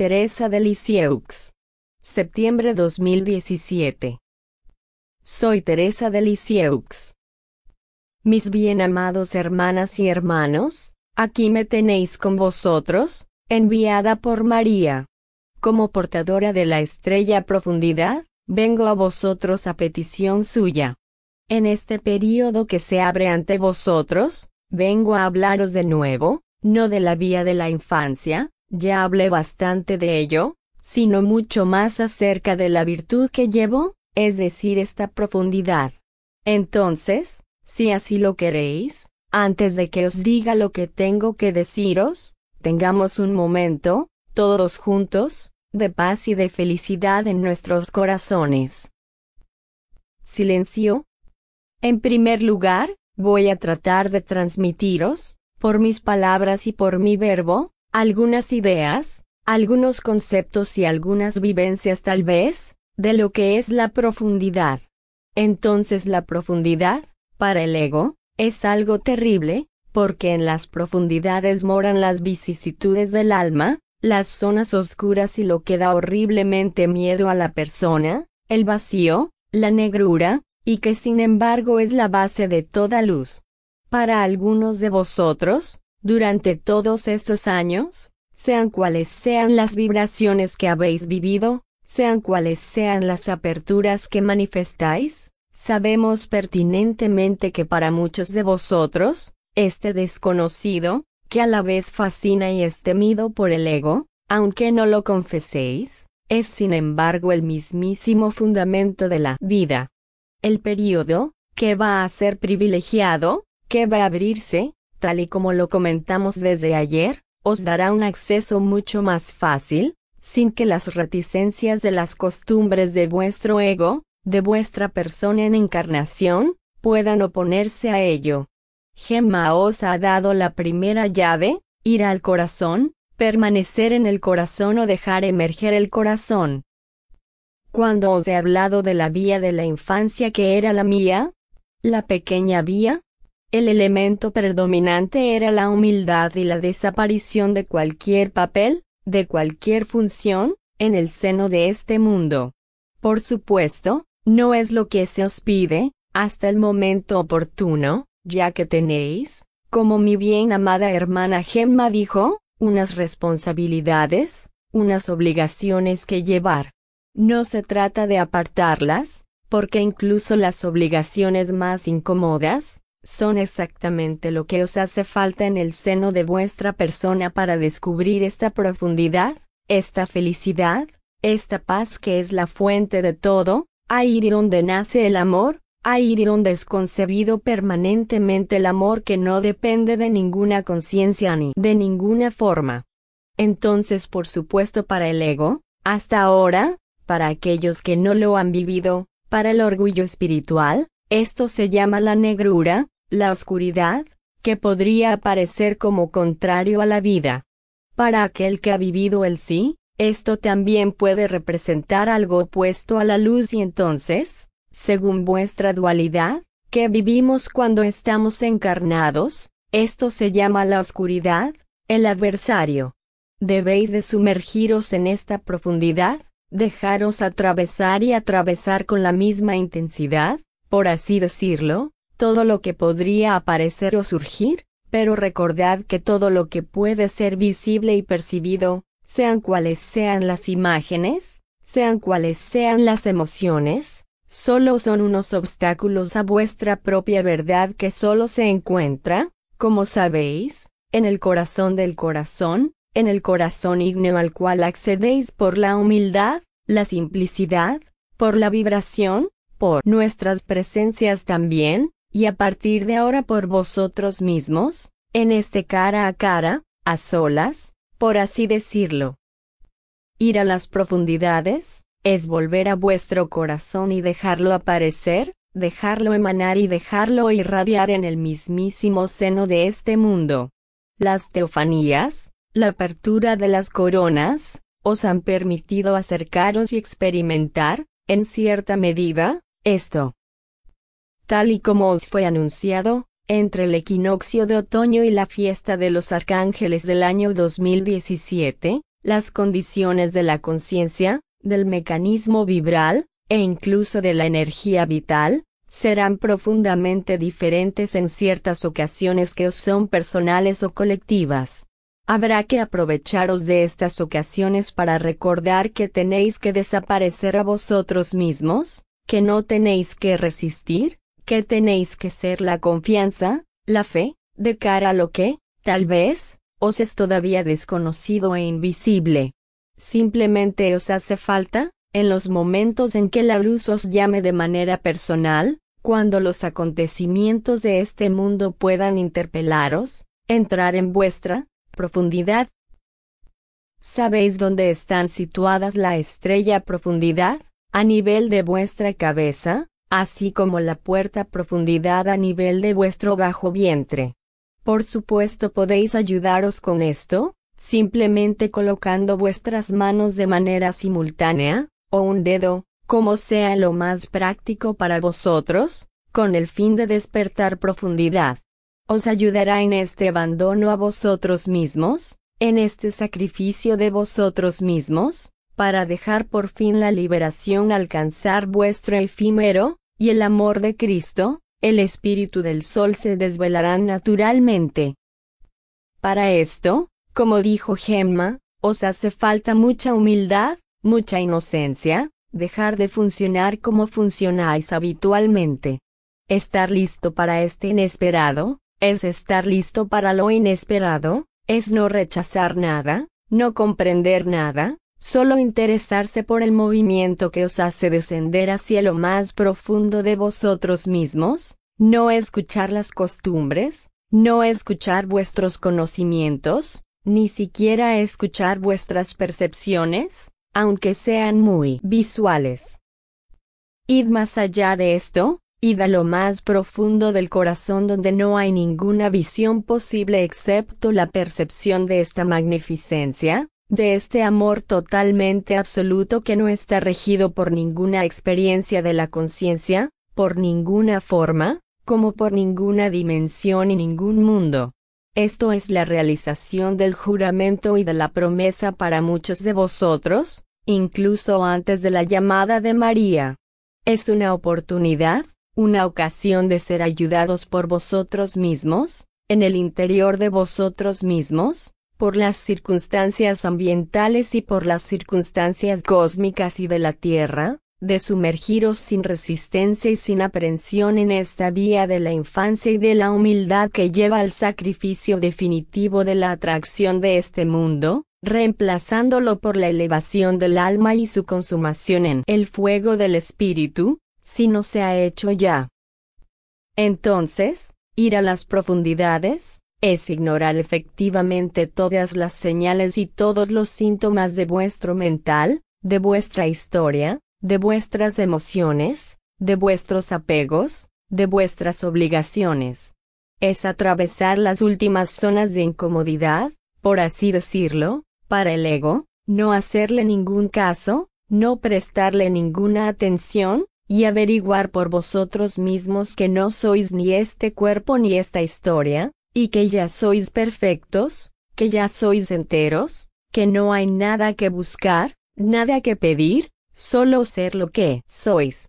Teresa de Lisieux. Septiembre 2017. Soy Teresa de Lisieux. Mis bien amados hermanas y hermanos, aquí me tenéis con vosotros, enviada por María. Como portadora de la estrella profundidad, vengo a vosotros a petición suya. En este período que se abre ante vosotros, vengo a hablaros de nuevo, no de la vía de la infancia, ya hablé bastante de ello, sino mucho más acerca de la virtud que llevo, es decir, esta profundidad. Entonces, si así lo queréis, antes de que os diga lo que tengo que deciros, tengamos un momento, todos juntos, de paz y de felicidad en nuestros corazones. Silencio. En primer lugar, voy a tratar de transmitiros, por mis palabras y por mi verbo, algunas ideas, algunos conceptos y algunas vivencias tal vez, de lo que es la profundidad. Entonces la profundidad, para el ego, es algo terrible, porque en las profundidades moran las vicisitudes del alma, las zonas oscuras y lo que da horriblemente miedo a la persona, el vacío, la negrura, y que sin embargo es la base de toda luz. Para algunos de vosotros, durante todos estos años, sean cuales sean las vibraciones que habéis vivido, sean cuales sean las aperturas que manifestáis, sabemos pertinentemente que para muchos de vosotros, este desconocido, que a la vez fascina y es temido por el ego, aunque no lo confeséis, es sin embargo el mismísimo fundamento de la vida. El período, que va a ser privilegiado, que va a abrirse, tal y como lo comentamos desde ayer, os dará un acceso mucho más fácil, sin que las reticencias de las costumbres de vuestro ego, de vuestra persona en encarnación, puedan oponerse a ello. Gemma os ha dado la primera llave, ir al corazón, permanecer en el corazón o dejar emerger el corazón. Cuando os he hablado de la vía de la infancia que era la mía, la pequeña vía, el elemento predominante era la humildad y la desaparición de cualquier papel, de cualquier función, en el seno de este mundo. Por supuesto, no es lo que se os pide, hasta el momento oportuno, ya que tenéis, como mi bien amada hermana Gemma dijo, unas responsabilidades, unas obligaciones que llevar. No se trata de apartarlas, porque incluso las obligaciones más incómodas, son exactamente lo que os hace falta en el seno de vuestra persona para descubrir esta profundidad, esta felicidad, esta paz que es la fuente de todo, ahí donde nace el amor, ahí donde es concebido permanentemente el amor que no depende de ninguna conciencia ni de ninguna forma. Entonces, por supuesto, para el ego, hasta ahora, para aquellos que no lo han vivido, para el orgullo espiritual, esto se llama la negrura, la oscuridad, que podría aparecer como contrario a la vida. Para aquel que ha vivido el sí, esto también puede representar algo opuesto a la luz y entonces, según vuestra dualidad, que vivimos cuando estamos encarnados, esto se llama la oscuridad, el adversario. Debéis de sumergiros en esta profundidad, dejaros atravesar y atravesar con la misma intensidad, por así decirlo, todo lo que podría aparecer o surgir, pero recordad que todo lo que puede ser visible y percibido, sean cuales sean las imágenes, sean cuales sean las emociones, solo son unos obstáculos a vuestra propia verdad que solo se encuentra, como sabéis, en el corazón del corazón, en el corazón ígneo al cual accedéis por la humildad, la simplicidad, por la vibración, por nuestras presencias también, y a partir de ahora por vosotros mismos, en este cara a cara, a solas, por así decirlo. Ir a las profundidades, es volver a vuestro corazón y dejarlo aparecer, dejarlo emanar y dejarlo irradiar en el mismísimo seno de este mundo. Las teofanías, la apertura de las coronas, os han permitido acercaros y experimentar, en cierta medida, esto. Tal y como os fue anunciado, entre el equinoccio de otoño y la fiesta de los arcángeles del año 2017, las condiciones de la conciencia, del mecanismo vibral, e incluso de la energía vital, serán profundamente diferentes en ciertas ocasiones que os son personales o colectivas. Habrá que aprovecharos de estas ocasiones para recordar que tenéis que desaparecer a vosotros mismos, que no tenéis que resistir, que tenéis que ser la confianza, la fe, de cara a lo que, tal vez, os es todavía desconocido e invisible. Simplemente os hace falta, en los momentos en que la luz os llame de manera personal, cuando los acontecimientos de este mundo puedan interpelaros, entrar en vuestra profundidad. ¿Sabéis dónde están situadas la estrella profundidad? A nivel de vuestra cabeza, así como la puerta profundidad a nivel de vuestro bajo vientre. Por supuesto podéis ayudaros con esto, simplemente colocando vuestras manos de manera simultánea, o un dedo, como sea lo más práctico para vosotros, con el fin de despertar profundidad. Os ayudará en este abandono a vosotros mismos, en este sacrificio de vosotros mismos, para dejar por fin la liberación alcanzar vuestro efímero, y el amor de Cristo, el espíritu del sol se desvelarán naturalmente. Para esto, como dijo Gemma, os hace falta mucha humildad, mucha inocencia, dejar de funcionar como funcionáis habitualmente. Estar listo para este inesperado, es estar listo para lo inesperado, es no rechazar nada, no comprender nada, solo interesarse por el movimiento que os hace descender hacia lo más profundo de vosotros mismos, no escuchar las costumbres, no escuchar vuestros conocimientos, ni siquiera escuchar vuestras percepciones, aunque sean muy visuales. Id más allá de esto, id a lo más profundo del corazón donde no hay ninguna visión posible excepto la percepción de esta magnificencia, de este amor totalmente absoluto que no está regido por ninguna experiencia de la conciencia, por ninguna forma, como por ninguna dimensión y ningún mundo. Esto es la realización del juramento y de la promesa para muchos de vosotros, incluso antes de la llamada de María. Es una oportunidad, una ocasión de ser ayudados por vosotros mismos, en el interior de vosotros mismos, por las circunstancias ambientales y por las circunstancias cósmicas y de la Tierra, de sumergiros sin resistencia y sin aprensión en esta vía de la infancia y de la humildad que lleva al sacrificio definitivo de la atracción de este mundo, reemplazándolo por la elevación del alma y su consumación en el fuego del espíritu, si no se ha hecho ya. Entonces, ir a las profundidades, es ignorar efectivamente todas las señales y todos los síntomas de vuestro mental, de vuestra historia, de vuestras emociones, de vuestros apegos, de vuestras obligaciones. Es atravesar las últimas zonas de incomodidad, por así decirlo, para el ego, no hacerle ningún caso, no prestarle ninguna atención, y averiguar por vosotros mismos que no sois ni este cuerpo ni esta historia, y que ya sois perfectos, que ya sois enteros, que no hay nada que buscar, nada que pedir, solo ser lo que sois.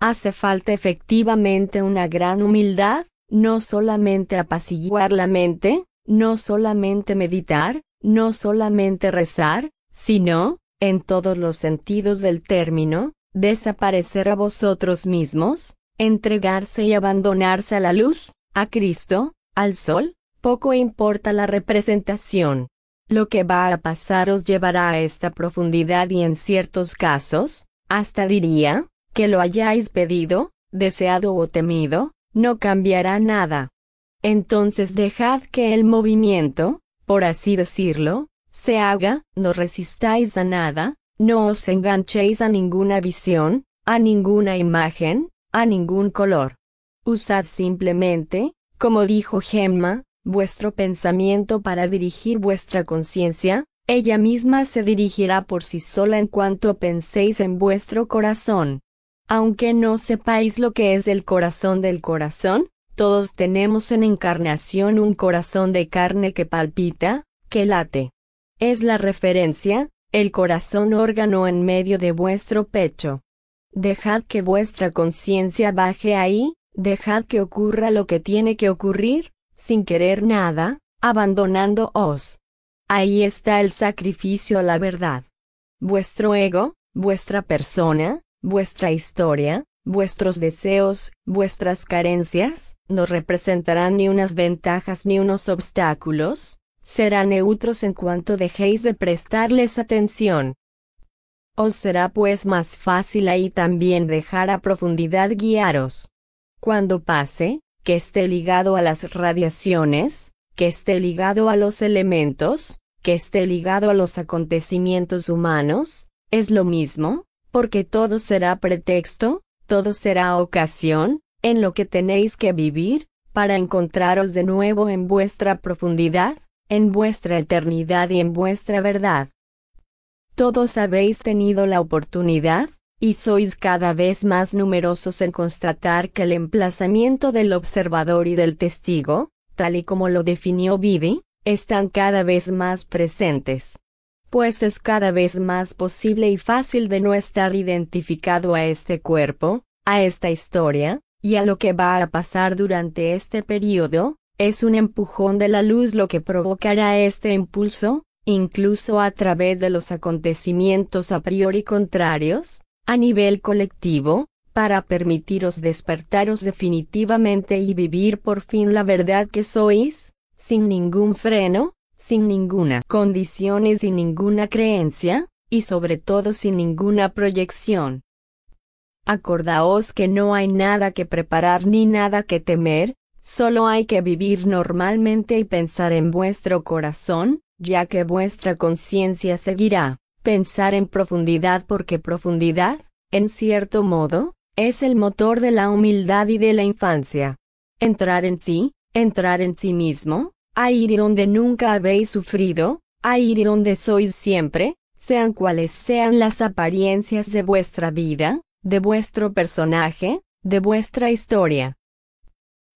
Hace falta efectivamente una gran humildad, no solamente apaciguar la mente, no solamente meditar, no solamente rezar, sino, en todos los sentidos del término, desaparecer a vosotros mismos, entregarse y abandonarse a la luz, a Cristo, al sol, poco importa la representación. Lo que va a pasar os llevará a esta profundidad y en ciertos casos, hasta diría, que lo hayáis pedido, deseado o temido, no cambiará nada. Entonces dejad que el movimiento, por así decirlo, se haga, no resistáis a nada, no os enganchéis a ninguna visión, a ninguna imagen, a ningún color. Usad simplemente, como dijo Gemma, vuestro pensamiento para dirigir vuestra conciencia, ella misma se dirigirá por sí sola en cuanto penséis en vuestro corazón. Aunque no sepáis lo que es el corazón del corazón, todos tenemos en encarnación un corazón de carne que palpita, que late. es la referencia, el corazón órgano en medio de vuestro pecho. Dejad que vuestra conciencia baje ahí, dejad que ocurra lo que tiene que ocurrir, sin querer nada, abandonándoos. Ahí está el sacrificio a la verdad. Vuestro ego, vuestra persona, vuestra historia, vuestros deseos, vuestras carencias, no representarán ni unas ventajas ni unos obstáculos, serán neutros en cuanto dejéis de prestarles atención. Os será pues más fácil ahí también dejar a profundidad guiaros. Cuando pase, que esté ligado a las radiaciones, que esté ligado a los elementos, que esté ligado a los acontecimientos humanos, es lo mismo, porque todo será pretexto, todo será ocasión, en lo que tenéis que vivir, para encontraros de nuevo en vuestra profundidad, en vuestra eternidad y en vuestra verdad. Todos habéis tenido la oportunidad, y sois cada vez más numerosos en constatar que el emplazamiento del observador y del testigo, tal y como lo definió Bidi, están cada vez más presentes. Pues es cada vez más posible y fácil de no estar identificado a este cuerpo, a esta historia, y a lo que va a pasar durante este periodo, es un empujón de la luz lo que provocará este impulso, incluso a través de los acontecimientos a priori contrarios, a nivel colectivo, para permitiros despertaros definitivamente y vivir por fin la verdad que sois, sin ningún freno, sin ninguna condición y sin ninguna creencia, y sobre todo sin ninguna proyección. Acordaos que no hay nada que preparar ni nada que temer, solo hay que vivir normalmente y pensar en vuestro corazón, ya que vuestra conciencia seguirá, pensar en profundidad porque profundidad, en cierto modo, es el motor de la humildad y de la infancia. Entrar en sí, entrar en sí mismo, a ir donde nunca habéis sufrido, a ir donde sois siempre, sean cuales sean las apariencias de vuestra vida, de vuestro personaje, de vuestra historia.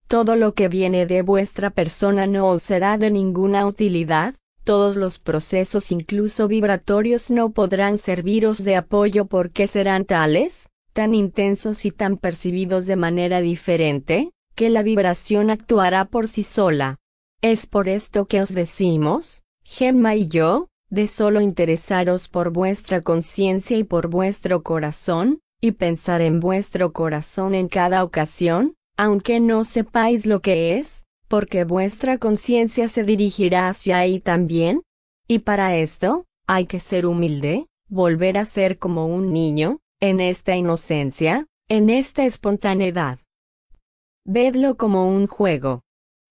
Todo lo que viene de vuestra persona no os será de ninguna utilidad, todos los procesos incluso vibratorios no podrán serviros de apoyo porque serán tales, tan intensos y tan percibidos de manera diferente, que la vibración actuará por sí sola. Es por esto que os decimos, Gemma y yo, de solo interesaros por vuestra conciencia y por vuestro corazón, y pensar en vuestro corazón en cada ocasión, aunque no sepáis lo que es, porque vuestra conciencia se dirigirá hacia ahí también. Y para esto, hay que ser humilde, volver a ser como un niño, en esta inocencia, en esta espontaneidad. Vedlo como un juego.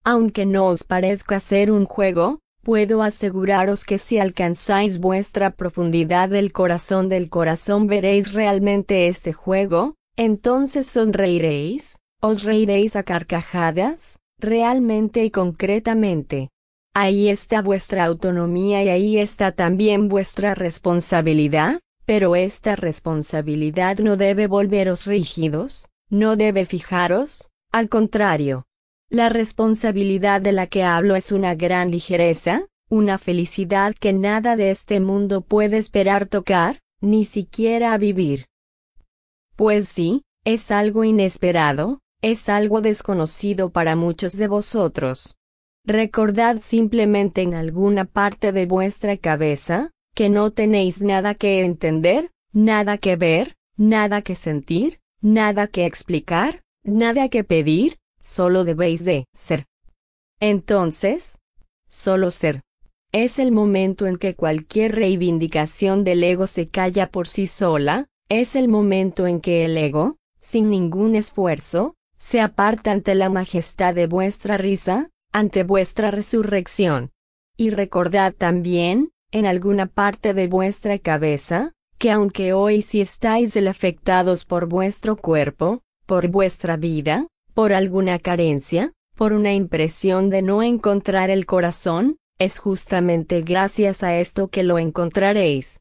Aunque no os parezca ser un juego, puedo aseguraros que si alcanzáis vuestra profundidad del corazón del corazón veréis realmente este juego, entonces sonreiréis, os reiréis a carcajadas, realmente y concretamente. Ahí está vuestra autonomía y ahí está también vuestra responsabilidad, pero esta responsabilidad no debe volveros rígidos, no debe fijaros, al contrario. La responsabilidad de la que hablo es una gran ligereza, una felicidad que nada de este mundo puede esperar tocar, ni siquiera vivir. Pues sí, es algo inesperado, es algo desconocido para muchos de vosotros. Recordad simplemente en alguna parte de vuestra cabeza, que no tenéis nada que entender, nada que ver, nada que sentir, nada que explicar, nada que pedir, solo debéis de ser. Entonces, solo ser. Es el momento en que cualquier reivindicación del ego se calla por sí sola, es el momento en que el ego, sin ningún esfuerzo, se aparta ante la majestad de vuestra risa, ante vuestra resurrección. Y recordad también, en alguna parte de vuestra cabeza, que aunque hoy si estáis el afectados por vuestro cuerpo, por vuestra vida, por alguna carencia, por una impresión de no encontrar el corazón, es justamente gracias a esto que lo encontraréis.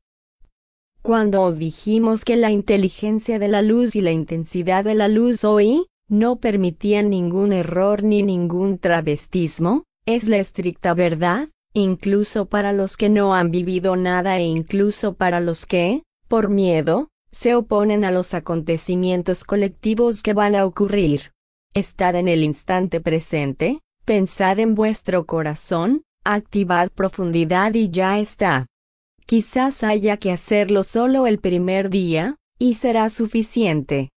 Cuando os dijimos que la inteligencia de la luz y la intensidad de la luz hoy, no permitían ningún error ni ningún travestismo, es la estricta verdad, incluso para los que no han vivido nada e incluso para los que, por miedo, se oponen a los acontecimientos colectivos que van a ocurrir. Estad en el instante presente, pensad en vuestro corazón, activad profundidad y ya está. Quizás haya que hacerlo solo el primer día, y será suficiente.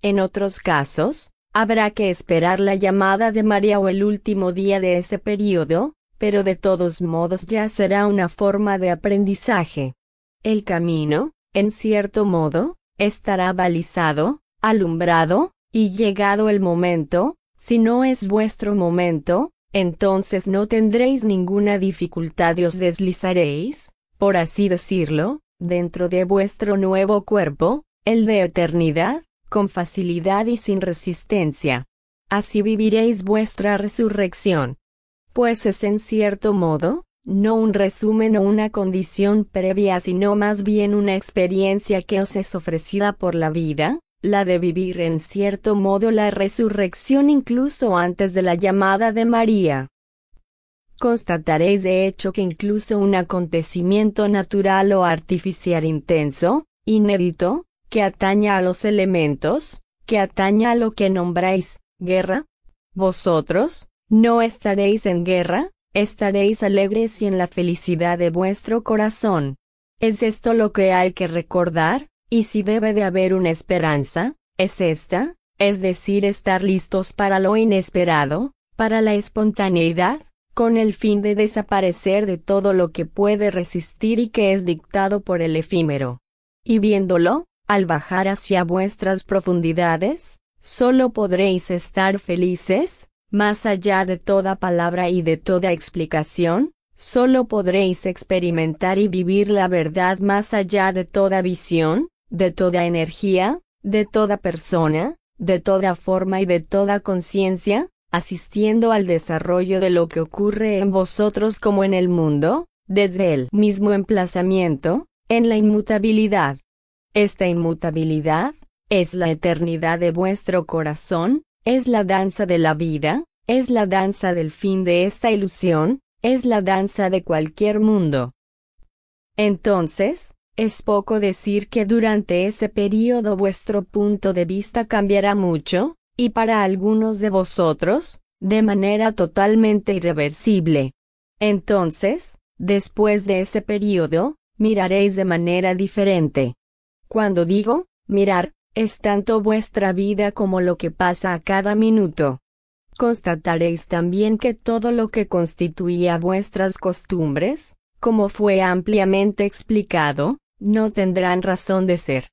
En otros casos, habrá que esperar la llamada de María o el último día de ese periodo, pero de todos modos ya será una forma de aprendizaje. El camino, en cierto modo, estará balizado, alumbrado, y llegado el momento, si no es vuestro momento, entonces no tendréis ninguna dificultad y os deslizaréis, por así decirlo, dentro de vuestro nuevo cuerpo, el de eternidad, con facilidad y sin resistencia. Así viviréis vuestra resurrección. Pues es en cierto modo, no un resumen o una condición previa, sino más bien una experiencia que os es ofrecida por la vida, la de vivir en cierto modo la resurrección incluso antes de la llamada de María. Constataréis de hecho que incluso un acontecimiento natural o artificial intenso, inédito, que ataña a los elementos, que ataña a lo que nombráis, guerra, vosotros, no estaréis en guerra, estaréis alegres y en la felicidad de vuestro corazón. ¿Es esto lo que hay que recordar? Y si debe de haber una esperanza, es esta, es decir, estar listos para lo inesperado, para la espontaneidad, con el fin de desaparecer de todo lo que puede resistir y que es dictado por el efímero. Y viéndolo, al bajar hacia vuestras profundidades, solo podréis estar felices, más allá de toda palabra y de toda explicación, solo podréis experimentar y vivir la verdad más allá de toda visión, de toda energía, de toda persona, de toda forma y de toda conciencia, asistiendo al desarrollo de lo que ocurre en vosotros como en el mundo, desde el mismo emplazamiento, en la inmutabilidad. Esta inmutabilidad, es la eternidad de vuestro corazón, es la danza de la vida, es la danza del fin de esta ilusión, es la danza de cualquier mundo. Entonces, es poco decir que durante ese período vuestro punto de vista cambiará mucho, y para algunos de vosotros, de manera totalmente irreversible. Entonces, después de ese período, miraréis de manera diferente. Cuando digo, mirar, es tanto vuestra vida como lo que pasa a cada minuto. Constataréis también que todo lo que constituía vuestras costumbres, como fue ampliamente explicado, no tendrán razón de ser.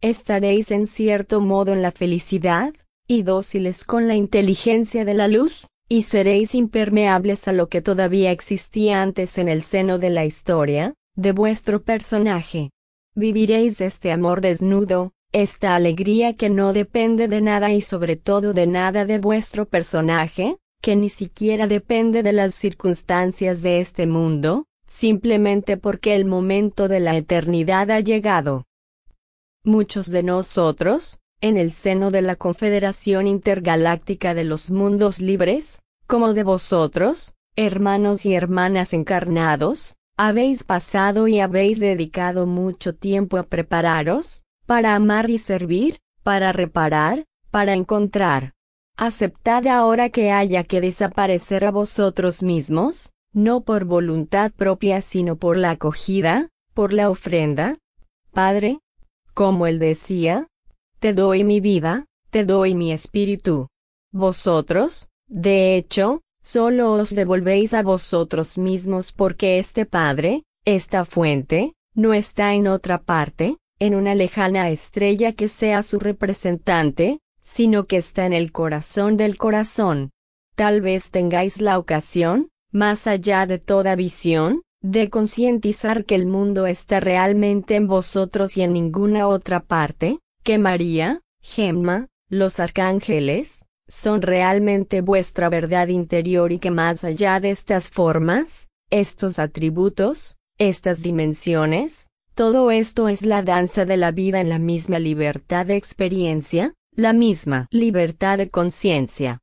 Estaréis en cierto modo en la felicidad, y dóciles con la inteligencia de la luz, y seréis impermeables a lo que todavía existía antes en el seno de la historia, de vuestro personaje. Viviréis este amor desnudo, esta alegría que no depende de nada y sobre todo de nada de vuestro personaje, que ni siquiera depende de las circunstancias de este mundo, simplemente porque el momento de la eternidad ha llegado. Muchos de nosotros, en el seno de la Confederación Intergaláctica de los Mundos Libres, como de vosotros, hermanos y hermanas encarnados, habéis pasado y habéis dedicado mucho tiempo a prepararos, para amar y servir, para reparar, para encontrar. Aceptad ahora que haya que desaparecer a vosotros mismos, no por voluntad propia sino por la acogida, por la ofrenda. Padre, como él decía, te doy mi vida, te doy mi espíritu. Vosotros, de hecho, solo os devolvéis a vosotros mismos porque este Padre, esta fuente, no está en otra parte, en una lejana estrella que sea su representante, sino que está en el corazón del corazón. Tal vez tengáis la ocasión, más allá de toda visión, de concientizar que el mundo está realmente en vosotros y en ninguna otra parte, que María, Gemma, los arcángeles, son realmente vuestra verdad interior y que más allá de estas formas, estos atributos, estas dimensiones, todo esto es la danza de la vida en la misma libertad de experiencia, la misma libertad de conciencia.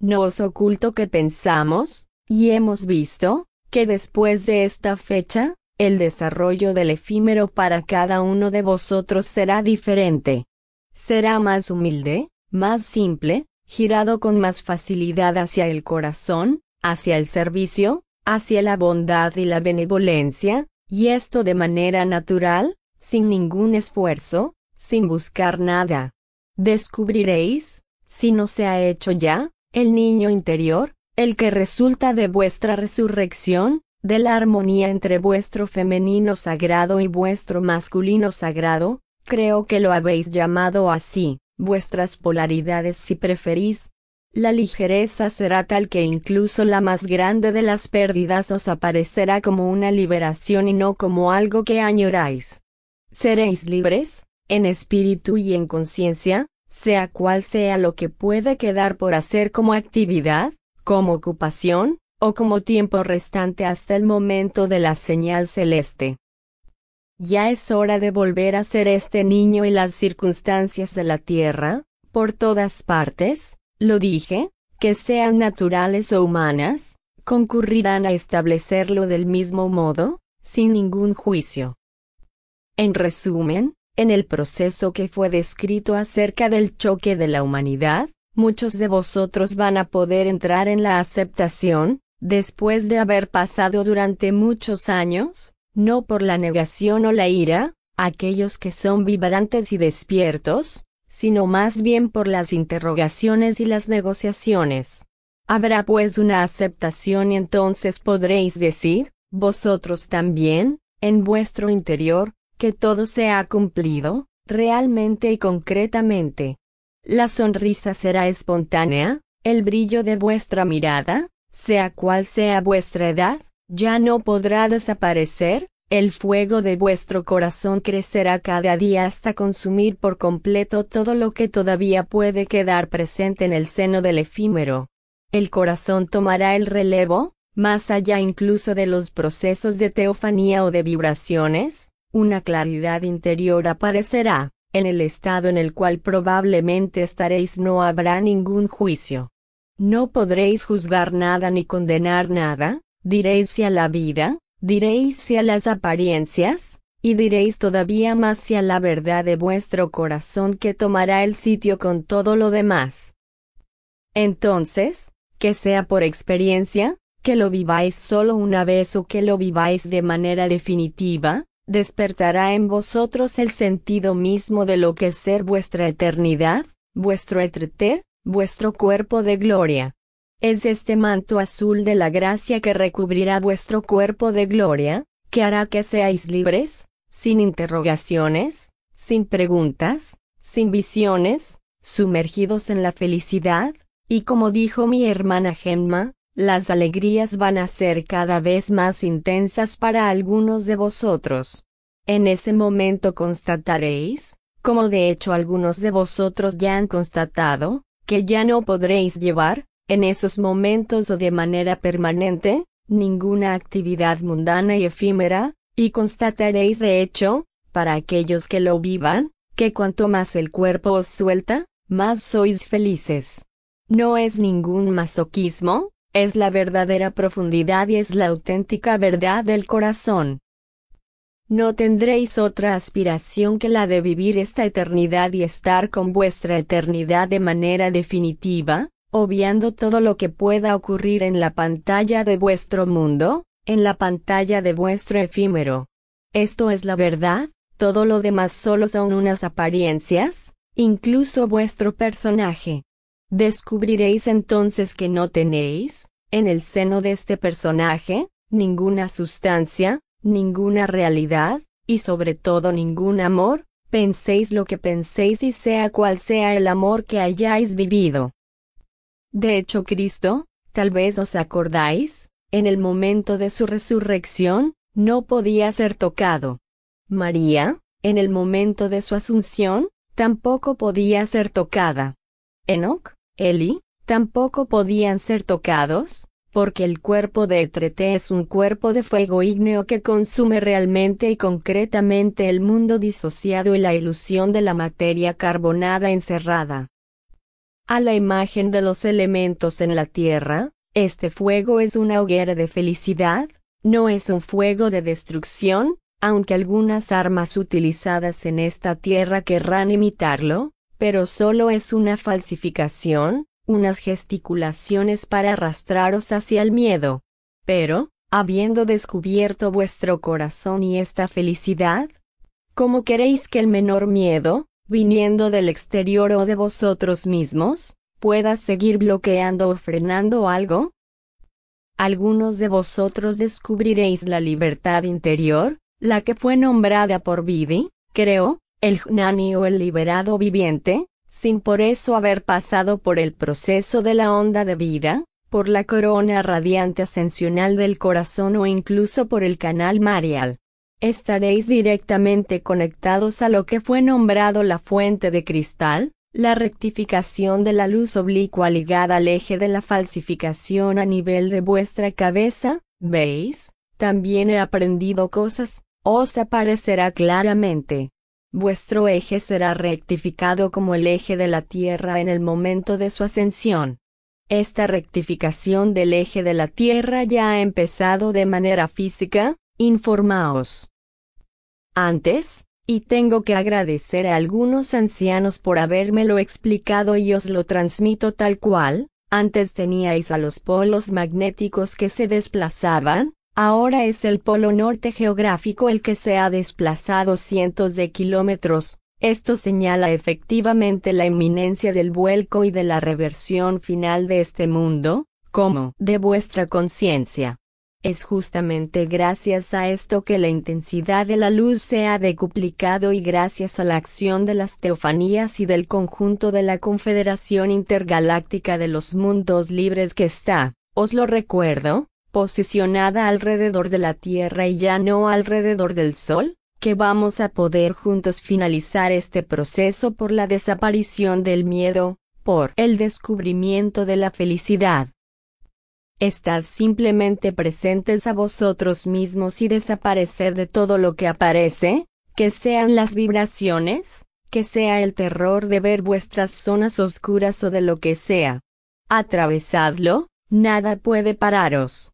No os oculto que pensamos, y hemos visto, que después de esta fecha, el desarrollo del efímero para cada uno de vosotros será diferente. Será más humilde, más simple, girado con más facilidad hacia el corazón, hacia el servicio, hacia la bondad y la benevolencia, y esto de manera natural, sin ningún esfuerzo, sin buscar nada. Descubriréis, si no se ha hecho ya, el niño interior, el que resulta de vuestra resurrección, de la armonía entre vuestro femenino sagrado y vuestro masculino sagrado, creo que lo habéis llamado así, vuestras polaridades si preferís. La ligereza será tal que incluso la más grande de las pérdidas os aparecerá como una liberación y no como algo que añoráis. Seréis libres, en espíritu y en conciencia, sea cual sea lo que puede quedar por hacer como actividad, como ocupación, o como tiempo restante hasta el momento de la señal celeste. Ya es hora de volver a ser este niño y las circunstancias de la tierra, por todas partes, lo dije, que sean naturales o humanas, concurrirán a establecerlo del mismo modo, sin ningún juicio. En resumen, en el proceso que fue descrito acerca del choque de la humanidad, muchos de vosotros van a poder entrar en la aceptación, después de haber pasado durante muchos años, no por la negación o la ira, aquellos que son vibrantes y despiertos, sino más bien por las interrogaciones y las negociaciones. Habrá pues una aceptación y entonces podréis decir, vosotros también, en vuestro interior, que todo se ha cumplido, realmente y concretamente. La sonrisa será espontánea, el brillo de vuestra mirada, sea cual sea vuestra edad, ya no podrá desaparecer, el fuego de vuestro corazón crecerá cada día hasta consumir por completo todo lo que todavía puede quedar presente en el seno del efímero. El corazón tomará el relevo, más allá incluso de los procesos de teofanía o de vibraciones, una claridad interior aparecerá, en el estado en el cual probablemente estaréis no habrá ningún juicio. No podréis juzgar nada ni condenar nada, diréis a la vida, diréis a las apariencias, y diréis todavía más a la verdad de vuestro corazón que tomará el sitio con todo lo demás. Entonces, que sea por experiencia, que lo viváis solo una vez o que lo viváis de manera definitiva, despertará en vosotros el sentido mismo de lo que es ser vuestra eternidad, vuestro etreter, vuestro cuerpo de gloria. Es este manto azul de la gracia que recubrirá vuestro cuerpo de gloria, que hará que seáis libres, sin interrogaciones, sin preguntas, sin visiones, sumergidos en la felicidad, y como dijo mi hermana Gemma, las alegrías van a ser cada vez más intensas para algunos de vosotros. En ese momento constataréis, como de hecho algunos de vosotros ya han constatado, que ya no podréis llevar, en esos momentos o de manera permanente, ninguna actividad mundana y efímera, y constataréis de hecho, para aquellos que lo vivan, que cuanto más el cuerpo os suelta, más sois felices. No es ningún masoquismo, es la verdadera profundidad y es la auténtica verdad del corazón. No tendréis otra aspiración que la de vivir esta eternidad y estar con vuestra eternidad de manera definitiva, obviando todo lo que pueda ocurrir en la pantalla de vuestro mundo, en la pantalla de vuestro efímero. Esto es la verdad, todo lo demás solo son unas apariencias, incluso vuestro personaje. Descubriréis entonces que no tenéis, en el seno de este personaje, ninguna sustancia, ninguna realidad, y sobre todo ningún amor, penséis lo que penséis y sea cual sea el amor que hayáis vivido. De hecho Cristo, tal vez os acordáis, en el momento de su resurrección, no podía ser tocado. María, en el momento de su asunción, tampoco podía ser tocada. Enoch, Eli, tampoco podían ser tocados, porque el cuerpo de Etrete es un cuerpo de fuego ígneo que consume realmente y concretamente el mundo disociado y la ilusión de la materia carbonada encerrada. A la imagen de los elementos en la tierra, este fuego es una hoguera de felicidad, no es un fuego de destrucción, aunque algunas armas utilizadas en esta tierra querrán imitarlo, pero solo es una falsificación, unas gesticulaciones para arrastraros hacia el miedo. Pero, habiendo descubierto vuestro corazón y esta felicidad, ¿cómo queréis que el menor miedo, viniendo del exterior o de vosotros mismos, pueda seguir bloqueando o frenando algo? Algunos de vosotros descubriréis la libertad interior, la que fue nombrada por Vidi, creo, el Jnani o el liberado viviente, sin por eso haber pasado por el proceso de la onda de vida, por la corona radiante ascensional del corazón o incluso por el canal marial. Estaréis directamente conectados a lo que fue nombrado la fuente de cristal, la rectificación de la luz oblicua ligada al eje de la falsificación a nivel de vuestra cabeza, ¿veis? También he aprendido cosas, os aparecerá claramente. Vuestro eje será rectificado como el eje de la Tierra en el momento de su ascensión. Esta rectificación del eje de la Tierra ya ha empezado de manera física, informaos. Antes, y tengo que agradecer a algunos ancianos por habérmelo explicado y os lo transmito tal cual, antes teníais a los polos magnéticos que se desplazaban, ahora es el polo norte geográfico el que se ha desplazado cientos de kilómetros, esto señala efectivamente la inminencia del vuelco y de la reversión final de este mundo, como de vuestra conciencia. Es justamente gracias a esto que la intensidad de la luz se ha decuplicado y gracias a la acción de las teofanías y del conjunto de la Confederación Intergaláctica de los Mundos Libres que está, os lo recuerdo, posicionada alrededor de la Tierra y ya no alrededor del Sol, que vamos a poder juntos finalizar este proceso por la desaparición del miedo, por el descubrimiento de la felicidad. Estad simplemente presentes a vosotros mismos y desaparecer de todo lo que aparece, que sean las vibraciones, que sea el terror de ver vuestras zonas oscuras o de lo que sea. Atravesadlo, nada puede pararos.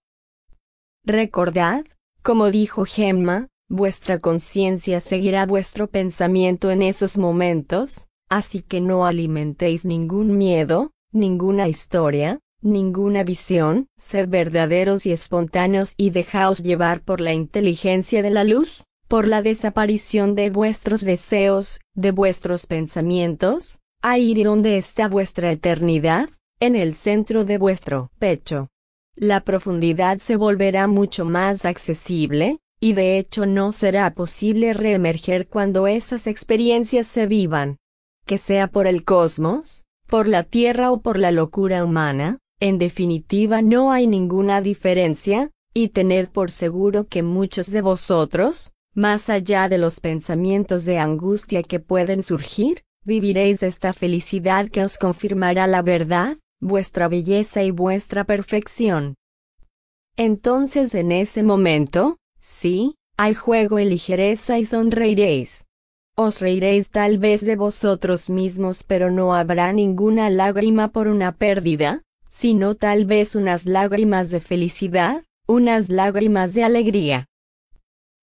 Recordad, como dijo Gemma, vuestra conciencia seguirá vuestro pensamiento en esos momentos, así que no alimentéis ningún miedo, ninguna historia, ninguna visión, sed verdaderos y espontáneos y dejaos llevar por la inteligencia de la luz, por la desaparición de vuestros deseos, de vuestros pensamientos, a ir donde está vuestra eternidad, en el centro de vuestro pecho. La profundidad se volverá mucho más accesible, y de hecho no será posible reemerger cuando esas experiencias se vivan. Que sea por el cosmos, por la Tierra o por la locura humana, en definitiva no hay ninguna diferencia, y tened por seguro que muchos de vosotros, más allá de los pensamientos de angustia que pueden surgir, viviréis esta felicidad que os confirmará la verdad, vuestra belleza y vuestra perfección. Entonces en ese momento, sí, hay juego y ligereza y sonreiréis. Os reiréis tal vez de vosotros mismos pero no habrá ninguna lágrima por una pérdida, sino tal vez unas lágrimas de felicidad, unas lágrimas de alegría.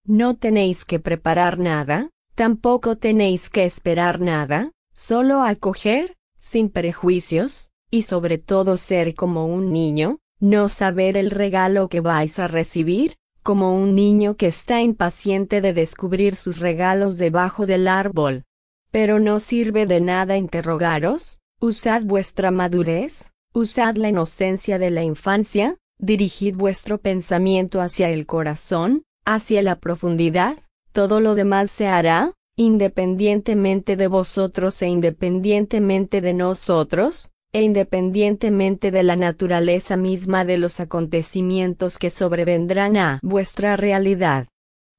No tenéis que preparar nada, tampoco tenéis que esperar nada, solo acoger, sin prejuicios, y sobre todo ser como un niño, no saber el regalo que vais a recibir, como un niño que está impaciente de descubrir sus regalos debajo del árbol. Pero no sirve de nada interrogaros, usad vuestra madurez, Usad la inocencia de la infancia, dirigid vuestro pensamiento hacia el corazón, hacia la profundidad, todo lo demás se hará, independientemente de vosotros e independientemente de nosotros, e independientemente de la naturaleza misma de los acontecimientos que sobrevendrán a vuestra realidad.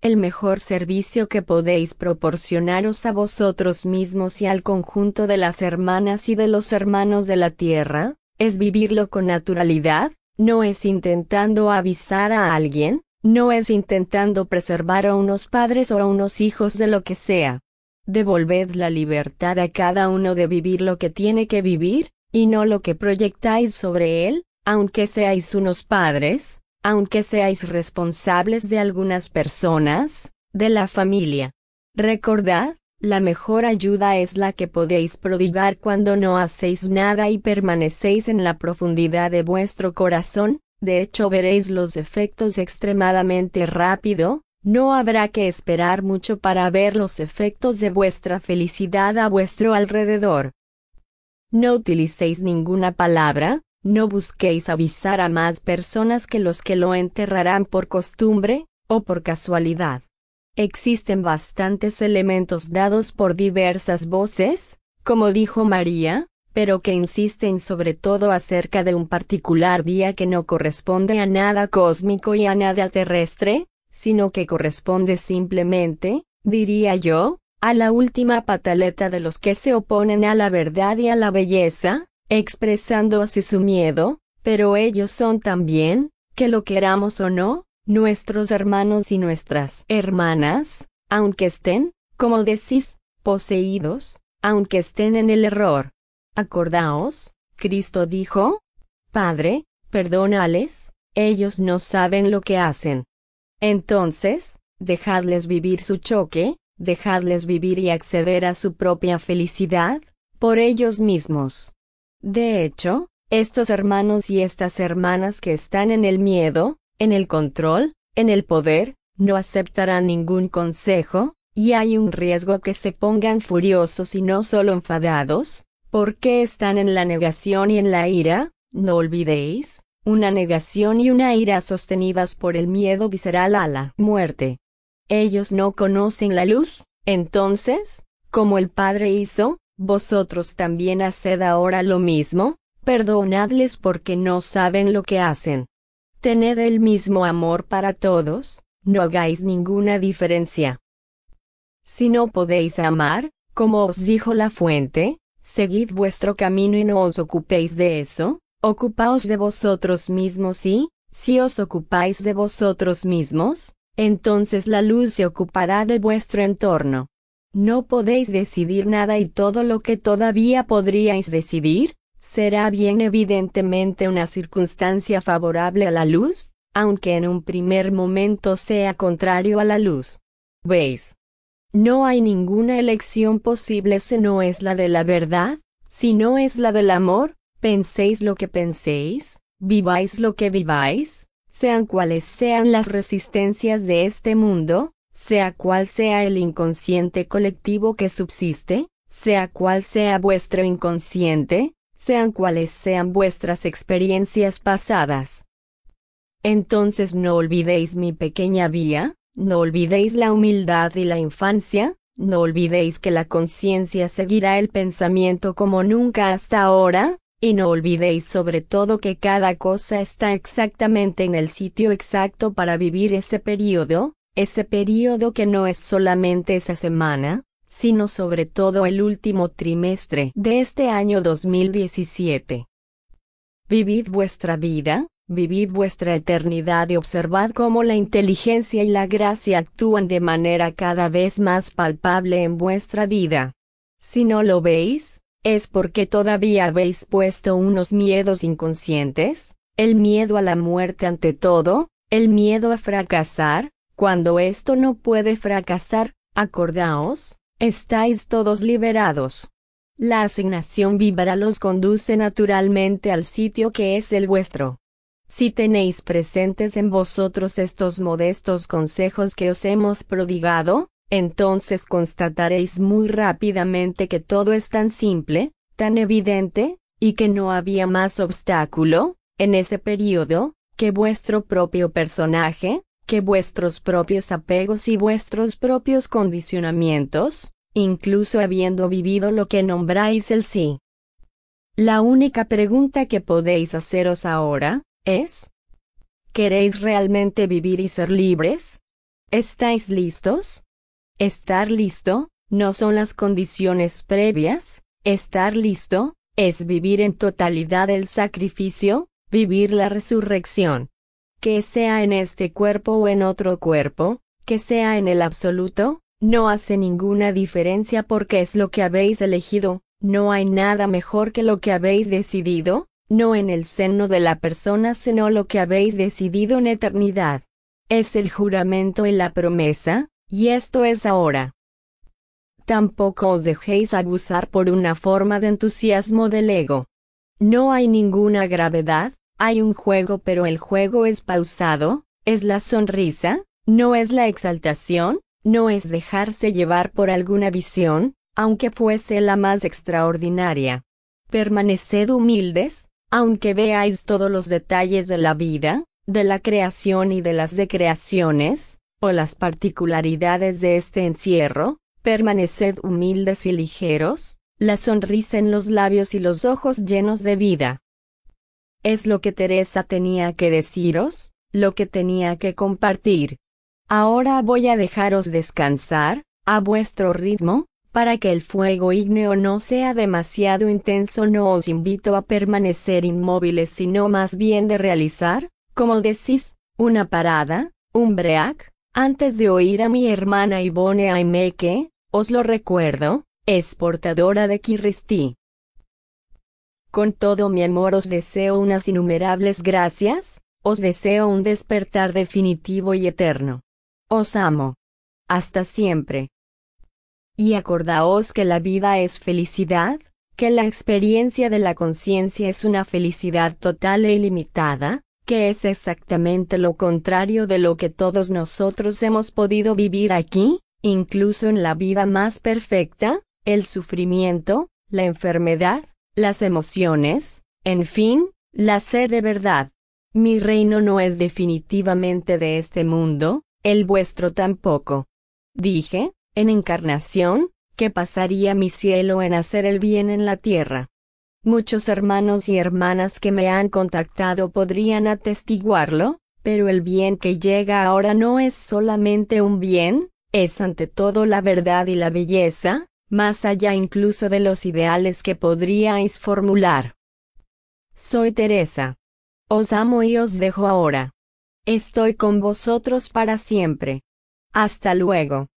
El mejor servicio que podéis proporcionaros a vosotros mismos y al conjunto de las hermanas y de los hermanos de la tierra, es vivirlo con naturalidad, no es intentando avisar a alguien, no es intentando preservar a unos padres o a unos hijos de lo que sea. Devolved la libertad a cada uno de vivir lo que tiene que vivir, y no lo que proyectáis sobre él, aunque seáis unos padres, aunque seáis responsables de algunas personas, de la familia. Recordad, la mejor ayuda es la que podéis prodigar cuando no hacéis nada y permanecéis en la profundidad de vuestro corazón, de hecho veréis los efectos extremadamente rápido, no habrá que esperar mucho para ver los efectos de vuestra felicidad a vuestro alrededor. No utilicéis ninguna palabra, no busquéis avisar a más personas que los que lo enterrarán por costumbre, o por casualidad. Existen bastantes elementos dados por diversas voces, como dijo María, pero que insisten sobre todo acerca de un particular día que no corresponde a nada cósmico y a nada terrestre, sino que corresponde simplemente, diría yo, a la última pataleta de los que se oponen a la verdad y a la belleza, expresando así su miedo, pero ellos son también, que lo queramos o no, nuestros hermanos y nuestras hermanas, aunque estén, como decís, poseídos, aunque estén en el error. Acordaos, Cristo dijo, Padre, perdónales, ellos no saben lo que hacen. Entonces, dejadles vivir su choque, dejadles vivir y acceder a su propia felicidad, por ellos mismos. De hecho, estos hermanos y estas hermanas que están en el miedo, en el control, en el poder, no aceptarán ningún consejo, y hay un riesgo que se pongan furiosos y no solo enfadados, porque están en la negación y en la ira, no olvidéis, una negación y una ira sostenidas por el miedo visceral a la muerte. Ellos no conocen la luz, entonces, como el Padre hizo, vosotros también haced ahora lo mismo, perdonadles porque no saben lo que hacen. Tened el mismo amor para todos, no hagáis ninguna diferencia. Si no podéis amar, como os dijo la fuente, seguid vuestro camino y no os ocupéis de eso, ocupaos de vosotros mismos y, si os ocupáis de vosotros mismos, entonces la luz se ocupará de vuestro entorno. No podéis decidir nada y todo lo que todavía podríais decidir, será bien evidentemente una circunstancia favorable a la luz, aunque en un primer momento sea contrario a la luz. ¿Veis? No hay ninguna elección posible si no es la de la verdad, si no es la del amor, penséis lo que penséis, viváis lo que viváis, sean cuales sean las resistencias de este mundo, sea cual sea el inconsciente colectivo que subsiste, sea cual sea vuestro inconsciente, sean cuales sean vuestras experiencias pasadas. Entonces no olvidéis mi pequeña vía, no olvidéis la humildad y la infancia, no olvidéis que la conciencia seguirá el pensamiento como nunca hasta ahora, y no olvidéis sobre todo que cada cosa está exactamente en el sitio exacto para vivir ese periodo, ese periodo que no es solamente esa semana, sino sobre todo el último trimestre de este año 2017. Vivid vuestra vida, vivid vuestra eternidad y observad cómo la inteligencia y la gracia actúan de manera cada vez más palpable en vuestra vida. Si no lo veis, es porque todavía habéis puesto unos miedos inconscientes, el miedo a la muerte ante todo, el miedo a fracasar, cuando esto no puede fracasar, acordaos, Estáis todos liberados. La asignación vívara los conduce naturalmente al sitio que es el vuestro. Si tenéis presentes en vosotros estos modestos consejos que os hemos prodigado, entonces constataréis muy rápidamente que todo es tan simple, tan evidente, y que no había más obstáculo, en ese periodo, que vuestro propio personaje, que vuestros propios apegos y vuestros propios condicionamientos, incluso habiendo vivido lo que nombráis el sí. La única pregunta que podéis haceros ahora, es, ¿queréis realmente vivir y ser libres? ¿Estáis listos? Estar listo, no son las condiciones previas, estar listo, es vivir en totalidad el sacrificio, vivir la resurrección que sea en este cuerpo o en otro cuerpo, que sea en el absoluto, no hace ninguna diferencia porque es lo que habéis elegido, no hay nada mejor que lo que habéis decidido, no en el seno de la persona sino lo que habéis decidido en eternidad. Es el juramento y la promesa, y esto es ahora. Tampoco os dejéis abusar por una forma de entusiasmo del ego. No hay ninguna gravedad, hay un juego pero el juego es pausado, es la sonrisa, no es la exaltación, no es dejarse llevar por alguna visión, aunque fuese la más extraordinaria. Permaneced humildes, aunque veáis todos los detalles de la vida, de la creación y de las decreaciones, o las particularidades de este encierro, permaneced humildes y ligeros, la sonrisa en los labios y los ojos llenos de vida. Es lo que Teresa tenía que deciros, lo que tenía que compartir. Ahora voy a dejaros descansar, a vuestro ritmo, para que el fuego ígneo no sea demasiado intenso no os invito a permanecer inmóviles sino más bien de realizar, como decís, una parada, un break, antes de oír a mi hermana Ivone Aime que, os lo recuerdo, es portadora de Kirristi. Con todo mi amor os deseo unas innumerables gracias, os deseo un despertar definitivo y eterno. Os amo. Hasta siempre. Y acordaos que la vida es felicidad, que la experiencia de la conciencia es una felicidad total e ilimitada, que es exactamente lo contrario de lo que todos nosotros hemos podido vivir aquí, incluso en la vida más perfecta, el sufrimiento, la enfermedad, las emociones, en fin, la sed de verdad. Mi reino no es definitivamente de este mundo, el vuestro tampoco. Dije, en encarnación, que pasaría mi cielo en hacer el bien en la tierra. Muchos hermanos y hermanas que me han contactado podrían atestiguarlo, pero el bien que llega ahora no es solamente un bien, es ante todo la verdad y la belleza, más allá incluso de los ideales que podríais formular. Soy Teresa. Os amo y os dejo ahora. Estoy con vosotros para siempre. Hasta luego.